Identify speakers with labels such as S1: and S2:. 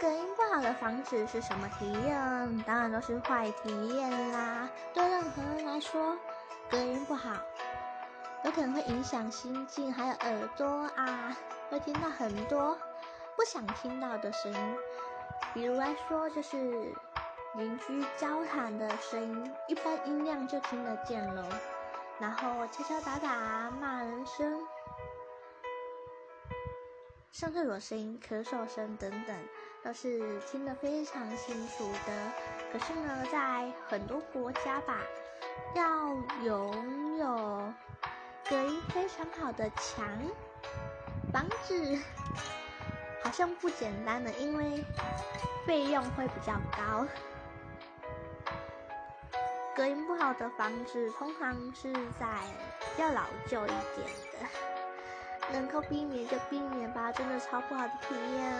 S1: 隔音不好的房子是什么体验？当然都是坏体验啦。对任何人来说，隔音不好，有可能会影响心境，还有耳朵啊，会听到很多不想听到的声音。比如来说，就是邻居交谈的声音，一般音量就听得见了。然后敲敲打打、骂人声。上厕所声音、咳嗽声等等，都是听得非常清楚的。可是呢，在很多国家吧，要拥有隔音非常好的墙房子，好像不简单的，因为费用会比较高。隔音不好的房子，通常是在比较老旧一点的。能够避免就避免吧，真的超不好的体验。